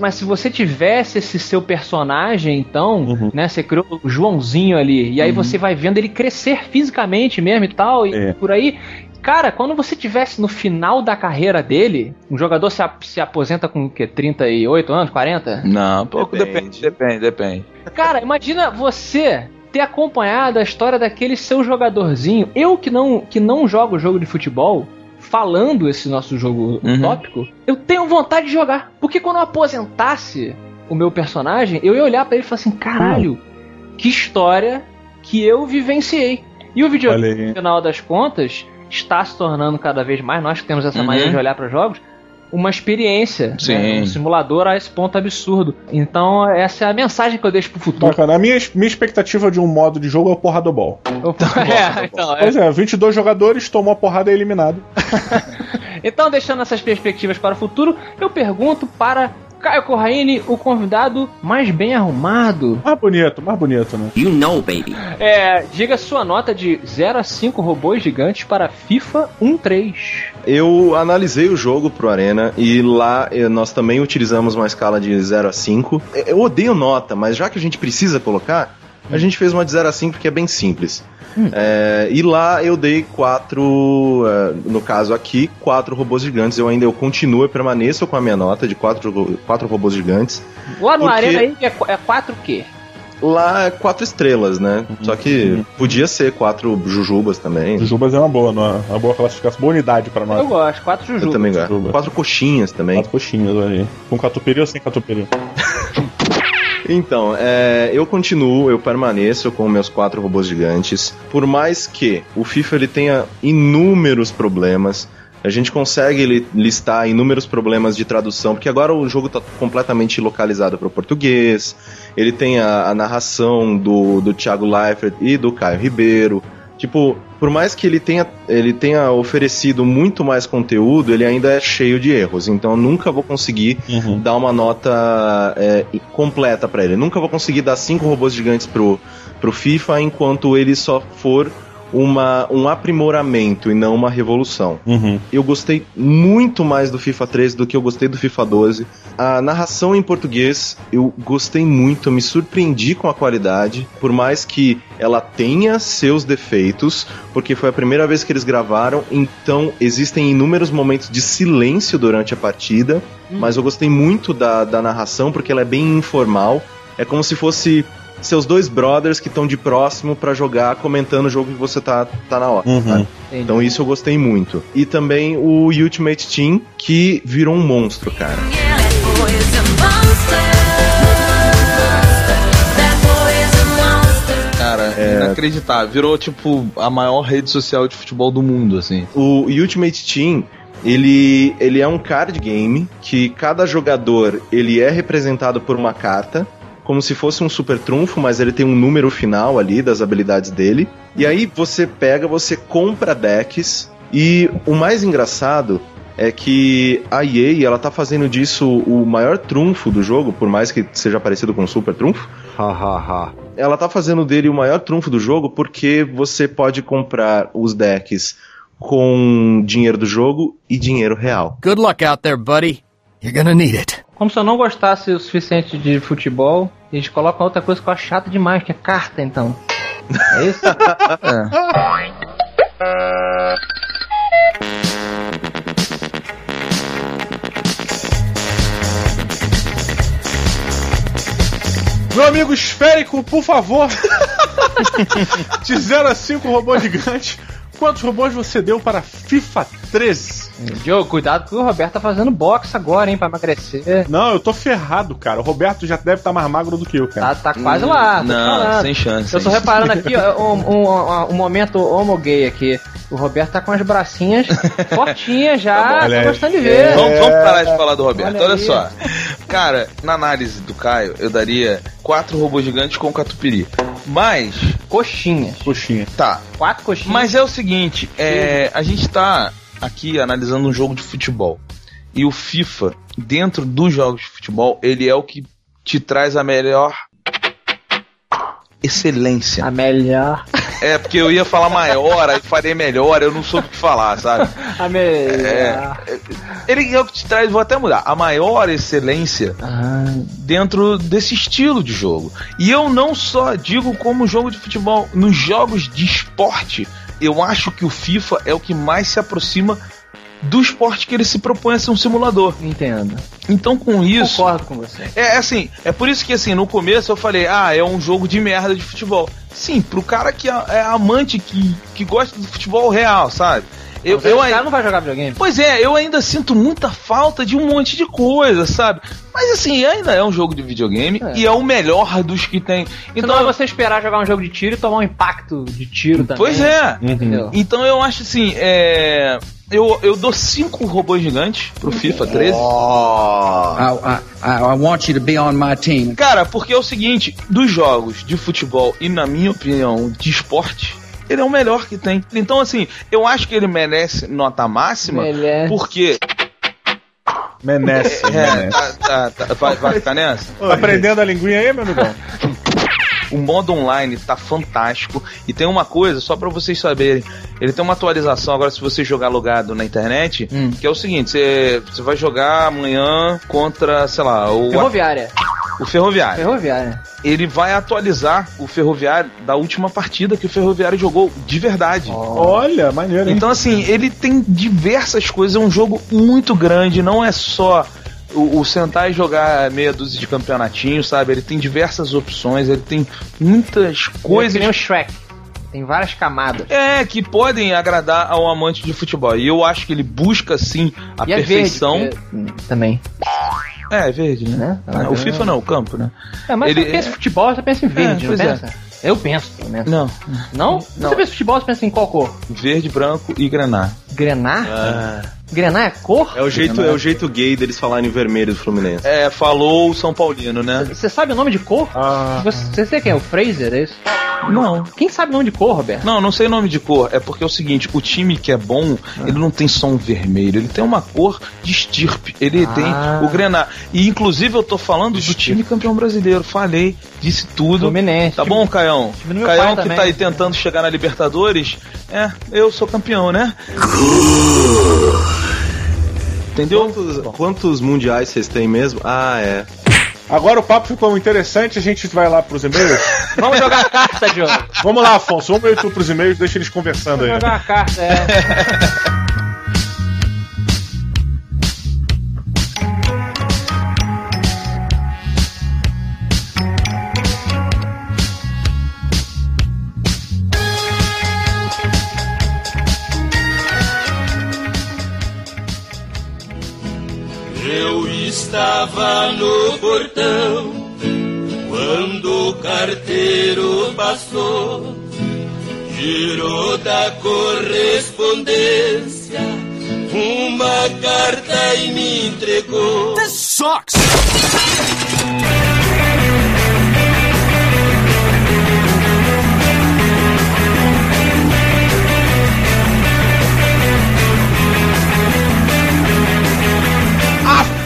Mas se você tivesse esse seu personagem, então, Uhum. né, você criou o Joãozinho ali, e aí você vai vendo ele crescer fisicamente mesmo e tal, e É. por aí. Cara, quando você tivesse no final da carreira dele, um jogador se, ap- se aposenta com o quê? 38 anos, 40? Não, pouco Depende. depende, depende, depende. Cara, imagina você ter acompanhado a história daquele seu jogadorzinho. Eu que não, que não jogo jogo de futebol, falando esse nosso jogo Uhum. utópico, eu tenho vontade de jogar. Porque quando eu aposentasse o meu personagem, eu ia olhar pra ele e falar assim: caralho, que história que eu vivenciei. E o videogame, no final das contas, está se tornando cada vez mais, nós que temos essa Uhum. mania de olhar para jogos, uma experiência, Sim. né? um simulador a esse ponto absurdo. Então, essa é a mensagem que eu deixo pro futuro. Bacana. A minha, minha expectativa de um modo de jogo é o porradobol. É, então, é. Pois é, 22 jogadores, tomou a porrada e é eliminado. Então, deixando essas perspectivas para o futuro, eu pergunto para Caio Corraine, o convidado mais bem arrumado. Mais bonito, mais bonito, né? You know, baby. É, diga sua nota de 0 a 5 robôs gigantes para FIFA 1.3. Eu analisei o jogo pro Arena e lá eh, nós também utilizamos uma escala de 0 a 5. Eh, Eu odeio nota, mas já que a gente precisa colocar, a gente fez uma de 0 a 5 que é bem simples. Eh, e lá eu dei quatro, eh, no caso aqui, quatro robôs gigantes. Eu ainda eu continuo e permaneço com a minha nota de quatro, ro- quatro robôs gigantes. Lá no Porque- Arena aí é, é 4 o quê? Lá é quatro estrelas, né? Só que podia ser quatro jujubas também. Jujubas é uma boa, não é? uma boa classificação, boa unidade pra nós. Eu gosto, 4 Eu Juju. também gosto. Jujuba. Quatro coxinhas também. Quatro coxinhas ali. Com catupiry ou sem catupiry? Então, é, eu continuo, eu permaneço com meus quatro robôs gigantes. Por mais que o FIFA ele tenha inúmeros problemas, a gente consegue li- listar inúmeros problemas de tradução, porque agora o jogo está completamente localizado para o português. Ele tem a, a narração do, do Thiago Leifert e do Caio Ribeiro. Tipo, por mais que ele tenha, ele tenha oferecido muito mais conteúdo, ele ainda é cheio de erros. Então eu nunca vou conseguir Uhum. dar uma nota é, completa pra ele. Eu nunca vou conseguir dar cinco robôs gigantes pro, pro FIFA enquanto ele só for uma, um aprimoramento e não uma revolução. Uhum. Eu gostei muito mais do FIFA 13 do que eu gostei do FIFA 12. A narração em português eu gostei muito, eu me surpreendi com a qualidade, por mais que ela tenha seus defeitos, porque foi a primeira vez que eles gravaram, então existem inúmeros momentos de silêncio durante a partida, mas eu gostei muito da, da narração porque ela é bem informal. É como se fosse seus dois brothers que estão de próximo pra jogar comentando o jogo que você tá, tá na hora. Uhum. sabe? Então isso eu gostei muito. E também o Ultimate Team, que virou um monstro, cara. Cara, inacreditável. Virou, tipo, a maior rede social de futebol do mundo, assim. O Ultimate Team, ele, ele é um card game que cada jogador ele é representado por uma carta, como se fosse um super trunfo, mas ele tem um número final ali das habilidades dele. E aí você pega, você compra decks e o mais engraçado é que a EA ela tá fazendo disso o maior trunfo do jogo, por mais que seja parecido com o super trunfo. ela tá fazendo dele o maior trunfo do jogo porque você pode comprar os decks com dinheiro do jogo e dinheiro real. Good luck out there, buddy. You're gonna need it. Como se eu não gostasse o suficiente de futebol, eles colocam outra coisa que eu acho chata demais, que é carta, então. É isso? Meu amigo esférico, por favor. De 0 a 5 robôs gigantes. Quantos robôs você deu para FIFA 13? Diogo, cuidado que o Roberto tá fazendo boxe agora, hein, pra emagrecer. Não, eu tô ferrado, cara. O Roberto já deve estar mais magro do que eu, cara. Tá, tá quase lá. tô não, falando. sem chance, Eu tô reparando aqui, ó, um, um, um momento homo gay aqui. O Roberto tá com as bracinhas fortinhas já. Tá bom, tô gostando de ver. Vamos, vamos parar de falar do Roberto. Olha Olha, só. Cara, na análise do Caio, eu daria quatro robôs gigantes com catupiry. Mas, Coxinhas. Coxinha. tá. Quatro coxinhas. Mas é o seguinte, é, a gente tá aqui analisando um jogo de futebol. E o FIFA, dentro dos jogos de futebol, ele é o que te traz a melhor excelência. A melhor. É, porque eu ia falar maior, aí falei melhor, eu não soube o que falar, sabe? A melhor. É, ele é o que te traz, vou até mudar, a maior excelência Ah, dentro desse estilo de jogo. E eu não só digo como jogo de futebol, nos jogos de esporte, eu acho que o FIFA é o que mais se aproxima do esporte que ele se propõe a ser um simulador. entendo. Então com isso, Concordo com você. é assim, é por isso que assim, no começo eu falei, ah, é um jogo de merda de futebol. Sim, pro cara que é é amante, que, que gosta do futebol real, sabe? Eu, eu ainda- cara não vai jogar videogame. Pois é, eu ainda sinto muita falta de um monte de coisa, sabe? Mas assim, ainda é um jogo de videogame É. e é o melhor dos que tem. Então Então, é você esperar jogar um jogo de tiro e tomar um impacto de tiro também. pois é. Entendeu? Então eu acho assim, é. Eu, eu dou cinco robôs gigantes pro FIFA 13. I, I, I want you to be on my team. Cara, porque é o seguinte, dos jogos de futebol e, na minha opinião, de esporte, ele é o melhor que tem. Então, assim, eu acho que ele merece nota máxima, Merece. porque. Menece, É, menece. tá, tá, tá, vai, vai ficar nessa? Tá aprendendo a linguinha aí, meu amigão? O modo online tá fantástico. E tem uma coisa, só pra vocês saberem: ele tem uma atualização agora, se você jogar logado na internet, Hum. que é o seguinte: você, você vai jogar amanhã contra, sei lá, o, Ferroviária. O Ferroviário. Ferroviária. Ele vai atualizar o Ferroviário da última partida que o Ferroviário jogou de verdade. Olha, maneiro, hein? Então, assim, ele tem diversas coisas, é um jogo muito grande, não é só o, o sentar e jogar meia dúzia de campeonatinhos, sabe? Ele tem diversas opções, ele tem muitas Coisa coisas que nem o Shrek. Tem várias camadas. é, que podem agradar ao amante de futebol. E eu acho que ele busca, sim, a e é perfeição. verde. porque- também. É, é verde, né? Né? Ah, o FIFA não, o campo, né? É, mas Ele- você pensa em futebol, você pensa em verde, É, não pois é. pensa? Eu penso, pelo menos. Não, Não? Não. Você pensa em futebol, você pensa em qual cor? verde, branco e grená. Grenar? Grenar é cor? É o jeito, é o jeito gay deles falarem vermelho do Fluminense. É, falou o São Paulino, né? Você sabe o nome de cor? Ah, Você, você sei quem é? O Fraser, é isso? Não. Quem sabe nome de cor, Roberto? Não, não sei o nome de cor. É porque é o seguinte, o time que é bom, ele não tem só um vermelho, ele tem uma cor de estirpe. Ele Ah. tem o grená. E inclusive eu tô falando do time campeão brasileiro. Falei, disse tudo. Fluminense. Tá bom, Caião? Caião que também. tá aí tentando chegar na Libertadores. É, eu sou campeão, né? Entendeu? Quantos, quantos mundiais vocês têm mesmo? Ah, é. Agora o papo ficou interessante, a gente vai lá pros e-mails. Vamos jogar carta, Diogo. Vamos lá, Afonso, vamos e tu pros e-mails, deixa eles conversando aí. Vamos jogar carta, é. estava no portão quando o carteiro passou, girou da correspondência uma carta e me entregou. This sucks!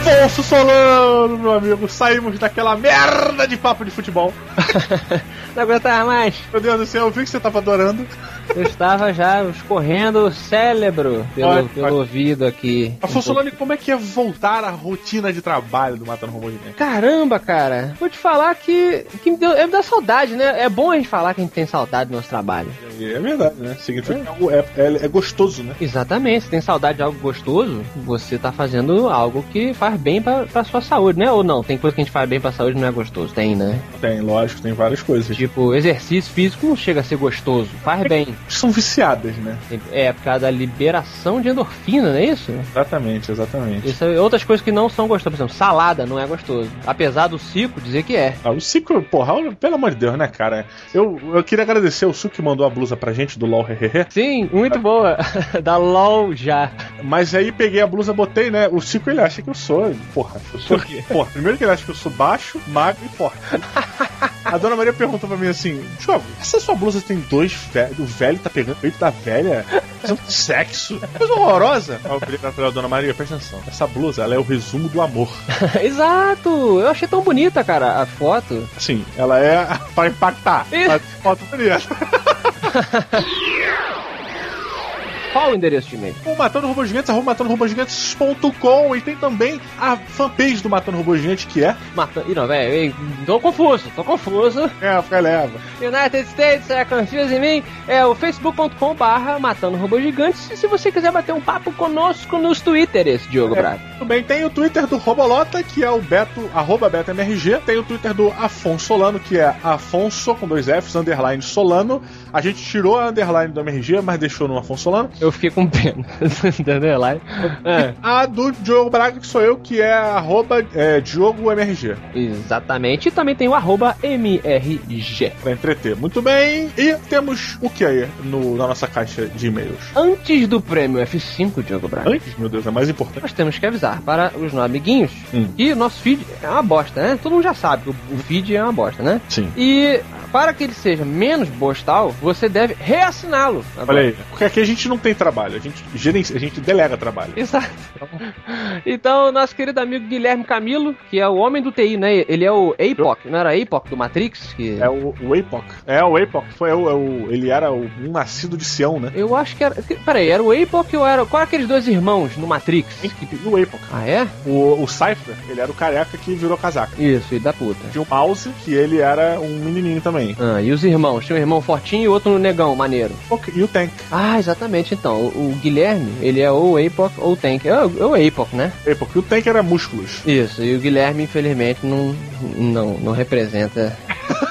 Afonso Solano, meu amigo, saímos daquela merda de papo de futebol. Não aguentava mais. Meu Deus do céu, eu vi que você tava adorando. Eu estava já escorrendo o cérebro pelo, Olha, pelo olha. ouvido aqui. Afonso Solano, como é que é voltar à rotina de trabalho do Matando Robô Gigante? Caramba, cara. Vou te falar que, que me, deu, é, me dá saudade, né? É bom a gente falar que a gente tem saudade do nosso trabalho. É verdade, né? Significa que algo é, é, é gostoso, né? Exatamente. Se tem saudade de algo gostoso, você tá fazendo algo que faz bem pra, pra sua saúde, né? Ou não? Tem coisa que a gente faz bem pra saúde e não é gostoso. Tem, né? Tem, lógico, tem várias coisas. Tipo, exercício físico não chega a ser gostoso. Faz bem. São viciadas, né? É, por causa da liberação de endorfina, não é isso? Exatamente, exatamente. Isso é outras coisas que não são gostosas. Por exemplo, salada não é gostoso. Apesar do Cico dizer que é. Ah, o Cico, porra, pelo amor de Deus, né, cara? Eu, eu queria agradecer o Suco que mandou a blusa pra gente do LOL Hehehe. Sim, muito boa. da LOL já. Mas aí peguei a blusa, botei, né? O Cico ele acha que eu sou, porra, eu sou. Porra, primeiro que ele acha que eu sou baixo, magro e forte. A dona Maria perguntou pra mim assim: Diogo, essa sua blusa tem dois velhos, o velho tá pegando o peito da velha? Isso é um sexo. Coisa horrorosa. Aí eu falei pra dona Maria, presta atenção. Essa blusa, ela é o resumo do amor. Exato! Eu achei tão bonita, cara, a foto. Assim, ela é pra impactar. Mas foto bonita. Qual o endereço de e-mail? O Matando Robô Gigantes, arroba matandorobogigantes.com e tem também a fanpage do Matando Robô Gigante, que é... Mata... Ih, não, velho, tô confuso, tô confuso. É, fica leva. United States, é confuse em mim, é o facebook.com barra Matando Robôs Gigantes. E se você quiser bater um papo conosco nos Twitters, Diogo É, Braga. Tudo bem, tem o Twitter do Robolota, que é o Beto, arroba BetoMRG. Tem o Twitter do Afonso Solano, que é Afonso, com dois Fs, underline Solano. A gente tirou a underline do MRG, mas deixou no Afonso Solano. Eu fiquei com pena da underline. É. A do Diogo Braga, que sou eu, que é arroba é, Diogo MRG. Exatamente. E também tem o arroba MRG. Pra entreter. Muito bem. E temos o que aí no, na nossa caixa de e-mails? Antes do prêmio F5, Diogo Braga. Antes, meu Deus, é mais importante. Nós temos que avisar para os nossos amiguinhos Hum. que o nosso feed é uma bosta, né? Todo mundo já sabe que o o feed é uma bosta, né? Sim. E para que ele seja menos bostal, você deve reassiná-lo. Olha aí. Porque aqui a gente não tem trabalho, a gente gerencia, a gente delega trabalho. Exato. Então, nosso querido amigo Guilherme Camilo, que é o homem do TI, né? Ele é o APOC, não era APOC do Matrix? Que... É o, o APOC. É, o APOC. Foi o, é o- ele era o, um nascido de Sião, né? Eu acho que era. Peraí, era o APOC ou era. Qual era aqueles dois irmãos no Matrix? O APOC. Ah, é? O, o Cypher, ele era o careca que virou casaca. Isso, filho da puta. Tinha o Mouse, que ele era um menininho também. Ah, e os irmãos? Tinha um irmão fortinho e outro negão, maneiro. E o Tank. Ah, exatamente. Então, o, o Guilherme, ele é ou APOC ou Tank. É, o- é o APOC, né? APOC. E o Tank era músculos. Isso, e o Guilherme, infelizmente, não, não, não representa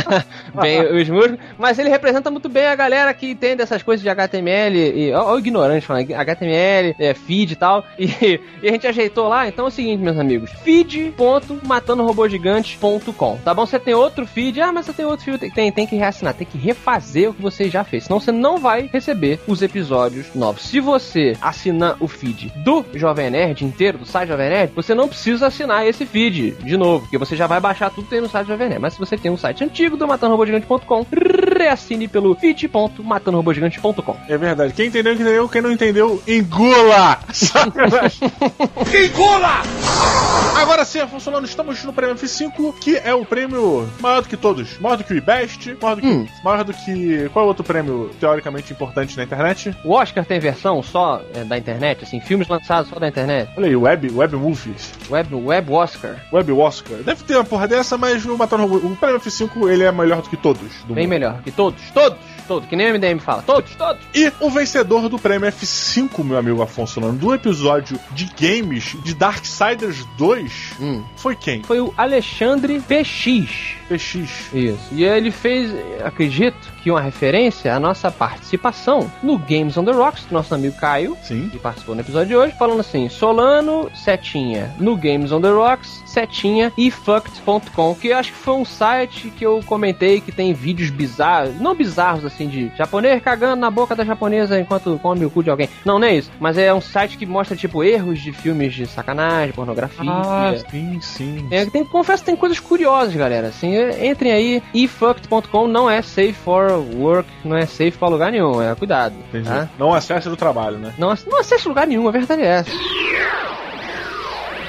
bem os músculos, mas ele representa muito bem a galera que entende essas coisas de HTML e o ignorante falando HTML, é, feed e tal. E, e a gente ajeitou lá, então é o seguinte, meus amigos, feed.matandorobogigante.com, tá bom? Você tem outro feed, ah, mas você tem outro feed, tem, tem que reassinar, tem que refazer o que você já fez, senão você não vai receber os episódios novos. Se você assinar o feed do Jovem Nerd inteiro, do site Jovem Nerd, você não precisa assinar esse feed de novo, porque você já vai baixar tudo que tem no site Jovem Nerd. Mas se você tem um site antigo, antigo do matandorobogigante.com. Reassine pelo fit.matandorobogigante.com. É verdade. Quem entendeu, entendeu. Quem não entendeu, engula! Sacanagem. Engula! Agora sim, Solano, estamos no prêmio F5, que é o prêmio maior do que todos. Maior do que o IBEST, maior do que. Hum. Maior do que. Qual é o outro prêmio teoricamente importante na internet? O Oscar tem versão só é, da internet, assim, filmes lançados só da internet. Olha aí, Web, web Movies. Web, web Oscar. Web Oscar. Deve ter uma porra dessa, mas o Matando o prêmio F5 ele é melhor do que todos. Do Bem mundo. melhor que todos, todos, todos, que nem o MDM fala. Todos, todos. E o vencedor do prêmio F5, meu amigo Afonso Solano, do episódio de games de Darksiders 2, Hum. foi quem? Foi o Alexandre PX. PX. Isso. E ele fez, acredito, que uma referência à nossa participação no Games on the Rocks, do nosso amigo Caio, Sim. que participou no episódio de hoje, falando assim: Solano, setinha, no Games on the Rocks, setinha e fucked.com, que eu acho que foi um site que eu comentei que tem vídeos bizarros, não bizarros assim, de japonês cagando na boca da japonesa enquanto come o cu de alguém. Não, não é isso. Mas é um site que mostra, tipo, erros de filmes de sacanagem, pornografia. Ah, sim, sim. É, tem, confesso que tem coisas curiosas, galera. Assim, é, entrem aí. efucked.com não é safe for work, não é safe pra lugar nenhum. É cuidado. Tá? Não acessa do trabalho, né? Não, não acesse lugar nenhum, a verdade é essa.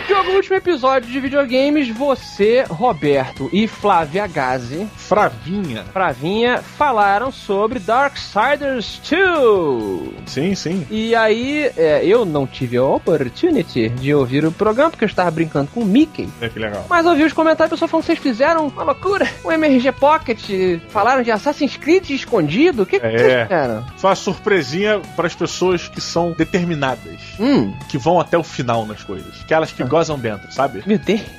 Diogo, no último episódio de videogames, você, Roberto e Flávia Gazi, Fravinha. Fravinha, falaram sobre Darksiders 2. Sim, sim. E aí, é, eu não tive a opportunity de ouvir o programa, porque eu estava brincando com o Mickey. É que legal. Mas ouvi os comentários, o pessoal falando, vocês fizeram uma loucura, um MRG Pocket, falaram de Assassin's Creed escondido, o que, que É. vocês fizeram? Foi uma surpresinha para as pessoas que são determinadas, Hum, que vão até o final nas coisas. Aquelas que gozam dentro, sabe? meu Deus.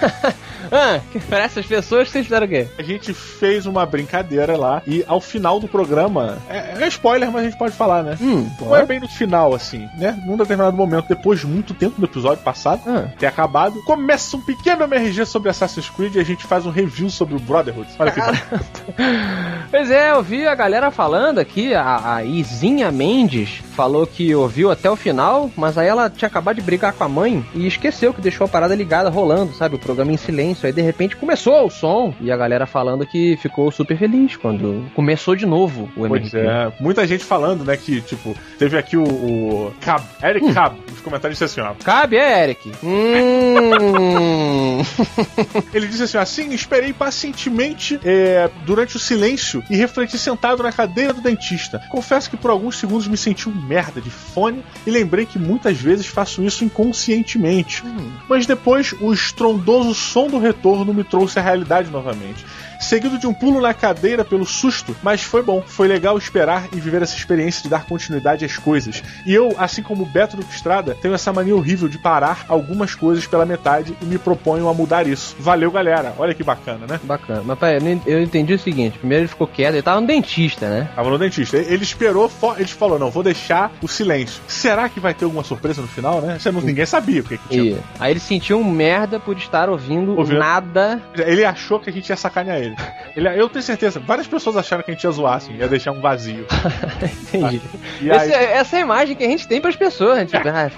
ah, para essas pessoas, vocês fizeram o quê? A gente fez uma brincadeira lá e ao final do programa. É, é spoiler, mas a gente pode falar, né? Hum, Não é bem no final, assim, né? Num determinado momento, depois de muito tempo do episódio passado, Ah. ter acabado, começa um pequeno MRG sobre Assassin's Creed e a gente faz um review sobre o Brotherhood. Olha que. Pois é, eu vi a galera falando aqui, a, a Izinha Mendes falou que ouviu até o final, mas aí ela tinha acabado de brigar com a mãe e esqueceu que deixou a parada ligada, rolando, sabe? O programa em silêncio. Aí de repente começou o som e a galera falando que ficou super feliz quando começou de novo o Pois MRG. é, muita gente falando, né, que, tipo, teve aqui o, o Cab, Eric Hum. Cab, nos comentários disse assim, ó. Cabe, é, Eric. Hum. Ele disse assim, assim, esperei pacientemente é, durante o silêncio e refleti sentado na cadeira do dentista. Confesso que por alguns segundos me senti um merda de fone e lembrei que muitas vezes faço isso inconscientemente. Mas depois, o estrondoso som do retorno me trouxe à realidade novamente. Seguido de um pulo na cadeira pelo susto, mas foi bom. Foi legal esperar e viver essa experiência de dar continuidade às coisas. E eu, assim como o Beto do Estrada, tenho essa mania horrível de parar algumas coisas pela metade e me proponho a mudar isso. Valeu, galera. Olha que bacana, né? Bacana. Mas peraí, eu entendi o seguinte: primeiro ele ficou quieto, ele tava no dentista, né? Tava no dentista. Ele esperou, ele falou: não, vou deixar o silêncio. Será que vai ter alguma surpresa no final, né? Você não, ninguém sabia o que, que tinha. Aí ele sentiu um merda por estar ouvindo, Ouvindo. nada. Ele achou que a gente ia sacanear ele. Ele. Eu tenho certeza, várias pessoas acharam que a gente ia zoar, assim, ia deixar um vazio. Entendi. E Esse- aí, essa é a imagem que a gente tem pras pessoas. né? Tipo, ah,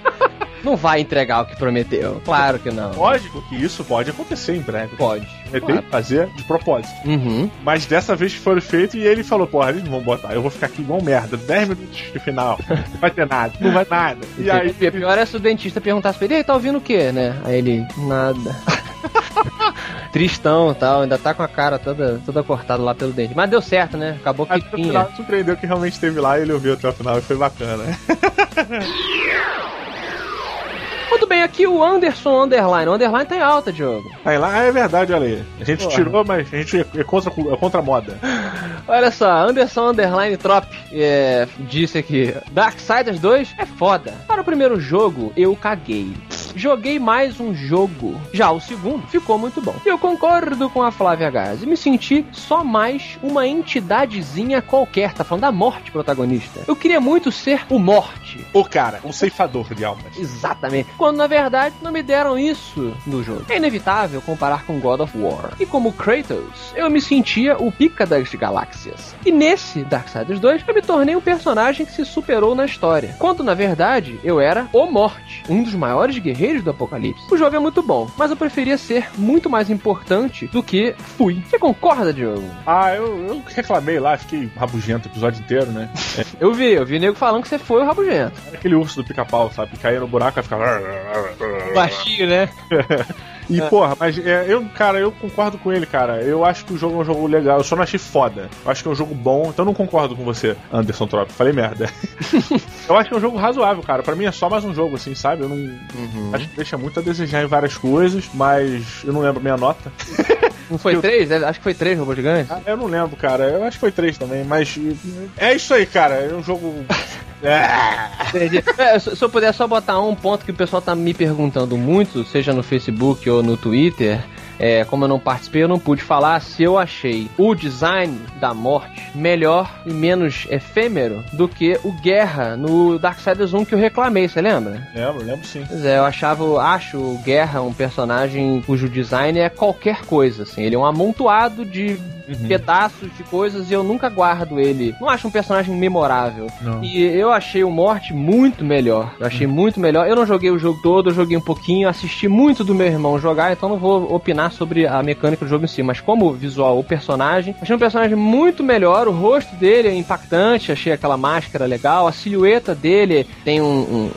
não vai entregar o que prometeu. Claro que não. pode, que isso pode acontecer em breve. Pode. Tem que fazer de propósito. Uhum. Mas dessa vez foi feito e ele falou, porra, eles não vão botar, eu vou ficar aqui igual merda, 10 minutos de final, não vai ter nada, não vai nada. E aí, O pior é se o dentista perguntasse pra ele, "Ei, tá ouvindo o quê, né? Aí ele, nada. Tristão e tal, ainda tá com a cara toda, toda cortada lá pelo dente. Mas deu certo, né? Acabou que Mas tinha. final surpreendeu que realmente esteve lá e ele ouviu até o final e foi bacana. Muito bem, aqui o Anderson Underline. O Underline tá em alta, Diogo. Aí lá, ah, é verdade, olha aí. A gente Porra. tirou, mas a gente é contra, é contra a moda. Olha só, Anderson Underline Trop é, disse aqui: Darksiders 2 é foda. Para o primeiro jogo, eu caguei. Joguei mais um jogo. Já o segundo ficou muito bom. Eu concordo com a Flávia e me senti só mais uma entidadezinha qualquer. Tá falando da morte protagonista. Eu queria muito ser o Morte. O cara, um ceifador de almas. Exatamente. Quando na verdade não me deram isso no jogo. É inevitável comparar com God of War. E como Kratos, eu me sentia o pica das galáxias. E nesse Darksiders 2, eu me tornei um personagem que se superou na história. Quando na verdade eu era o Morte, um dos maiores guerreiros Do Apocalipse. O jogo é muito bom, mas eu preferia ser muito mais importante do que fui. Você concorda, Diogo? Ah, eu, eu reclamei lá, fiquei rabugento o episódio inteiro, né? É, Eu vi, eu vi nego falando que você foi o rabugento. era aquele urso do pica-pau, sabe? Caía no buraco e ficava. Baixinho, né? E, porra, mas é, eu, cara, eu concordo com ele, cara. Eu acho que o jogo é um jogo legal. Eu só não achei foda. Eu acho que é um jogo bom, então eu não concordo com você, Anderson Trop. Falei merda. eu acho que é um jogo razoável, cara. Pra mim é só mais um jogo, assim, sabe? Eu não. Acho que deixa muito a desejar em várias coisas, mas eu não lembro minha nota. Não foi três? É, Acho que foi três robôs gigantes. Ah, Eu não lembro, cara. Eu acho que foi três também, mas. É isso aí, cara. É um jogo. É. Entendi. É, se eu puder só botar um ponto que o pessoal tá me perguntando muito, seja no Facebook ou no Twitter, é, como eu não participei, eu não pude falar se eu achei o design da morte melhor e menos efêmero do que o Guerra no Darksiders 1 que eu reclamei, você lembra? Lembro, lembro sim. Pois é, eu achava, acho o Guerra um personagem cujo design é qualquer coisa, assim. Ele é um amontoado de pedaços de coisas e eu nunca guardo ele. Não acho um personagem memorável. Não. E eu achei o Morte muito melhor. Eu achei muito melhor. Eu não joguei o jogo todo, eu joguei um pouquinho, assisti muito do meu irmão jogar, então não vou opinar sobre a mecânica do jogo em si. Mas como visual, o personagem, achei um personagem muito melhor. O rosto dele é impactante, achei aquela máscara legal. A silhueta dele tem um. um-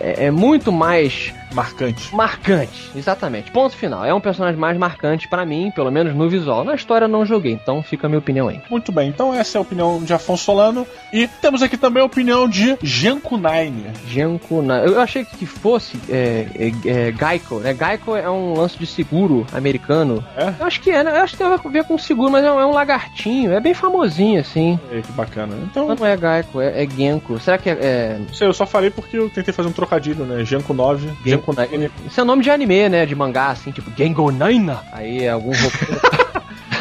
é, é muito mais Marcante. marcante, exatamente. Ponto final. É um personagem mais marcante pra mim, pelo menos no visual. Na história eu não joguei, então fica a minha opinião aí. Muito bem, então essa é a opinião de Afonso Solano. E temos aqui também a opinião de Janko Nine. Genko, na- eu achei que fosse é, é, é, Geico, né? Geico é um lance de seguro americano. É? Eu acho que é, né? Eu acho que tem a ver com seguro, mas é um, é um lagartinho. É bem famosinho, assim. Ei, que bacana. Então, não é Geico, é, é Genko. Será que é. é... não sei, eu só falei porque eu tentei fazer um trocadilho, né? Janko 9, Janko Genko 9. Isso é nome de anime, né? De mangá, assim, tipo Gengo Naina. Aí algum.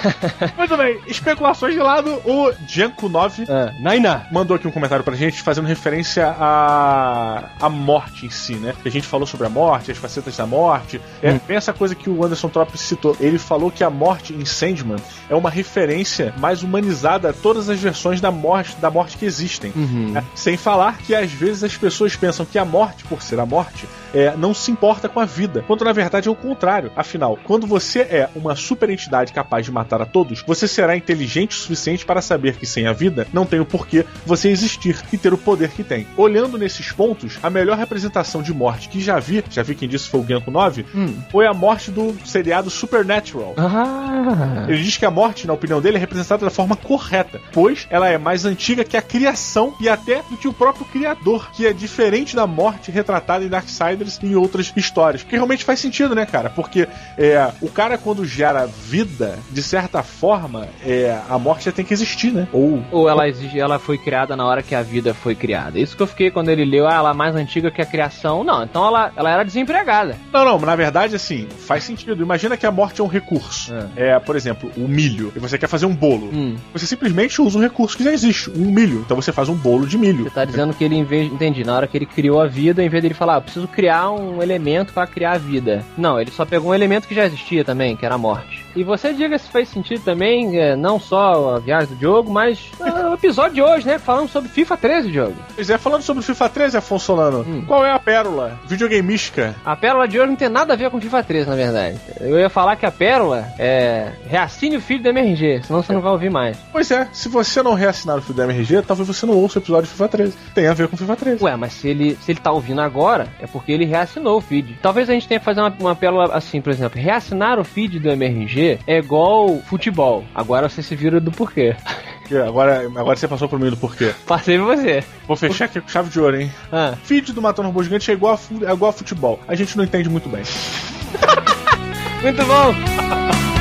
Muito bem, especulações de lado, o Janko 9 é, Naina. mandou aqui um comentário pra gente fazendo referência à, à morte em si, né? A gente falou sobre a morte, as facetas da morte. É bem essa coisa que o Anderson Trop citou. Ele falou que a morte em Sandman é uma referência mais humanizada a todas as versões da morte, da morte que existem. né? Sem falar que às vezes as pessoas pensam que a morte, por ser a morte, é, não se importa com a vida, quando na verdade é o contrário. Afinal, quando você é uma super entidade capaz de matar a todos, você será inteligente o suficiente para saber que sem a vida não tem o porquê você existir e ter o poder que tem. Olhando nesses pontos, a melhor representação de morte que já vi, já vi quem disse foi o Genko 9, foi a morte do seriado Supernatural. Ah. Ele diz que a morte, na opinião dele, é representada da forma correta, pois ela é mais antiga que a criação e até do que o próprio criador, que é diferente da morte retratada em Darksiders e em outras histórias. Porque realmente faz sentido, né, cara? Porque é, o cara, quando gera vida, de certa forma, é, a morte já tem que existir, né? Ou. Ou ela, exige, ela foi criada na hora que a vida foi criada. Isso que eu fiquei quando ele leu, ah, ela é mais antiga que a criação. Não, então ela, ela era desempregada. Não, não, na verdade, assim, faz sentido. Imagina que a morte é um recurso. É, por exemplo, o milho. E você quer fazer um bolo. Hum. Você simplesmente usa um recurso que já existe, um milho. Então você faz um bolo de milho. Você tá dizendo que ele, em vez. Entendi, na hora que ele criou a vida, em vez dele falar, ah, eu preciso criar um elemento para criar a vida. Não, ele só pegou um elemento que já existia também, que era a morte. E você diga se faz sentido também, é, não só a viagem do Diogo, mas o episódio de hoje, né? Falando sobre FIFA 13, Diogo. Pois é, falando sobre FIFA 13, Afonso Solano, qual é a pérola videogameística? A pérola de hoje não tem nada a ver com FIFA 13, na verdade. Eu ia falar que a pérola é. Reassine o filho do MRG, senão você não vai ouvir mais. Pois é, se você não reassinar o feed da MRG, talvez você não ouça o episódio de FIFA 13. Tem a ver com FIFA 13. Ué, mas se ele, se ele tá ouvindo agora, é porque ele reassinou o feed. Talvez a gente tenha que fazer uma, uma pérola assim, por exemplo, reassinar o feed do MRG é igual futebol. Agora você se vira do porquê. Que Agora, agora você passou por mim do porquê. Passei pra você. Vou fechar aqui com chave de ouro, hein? Ah. Feed do Matando Robô Gigante é igual, a, é igual a futebol. A gente não entende muito bem. Muito bom!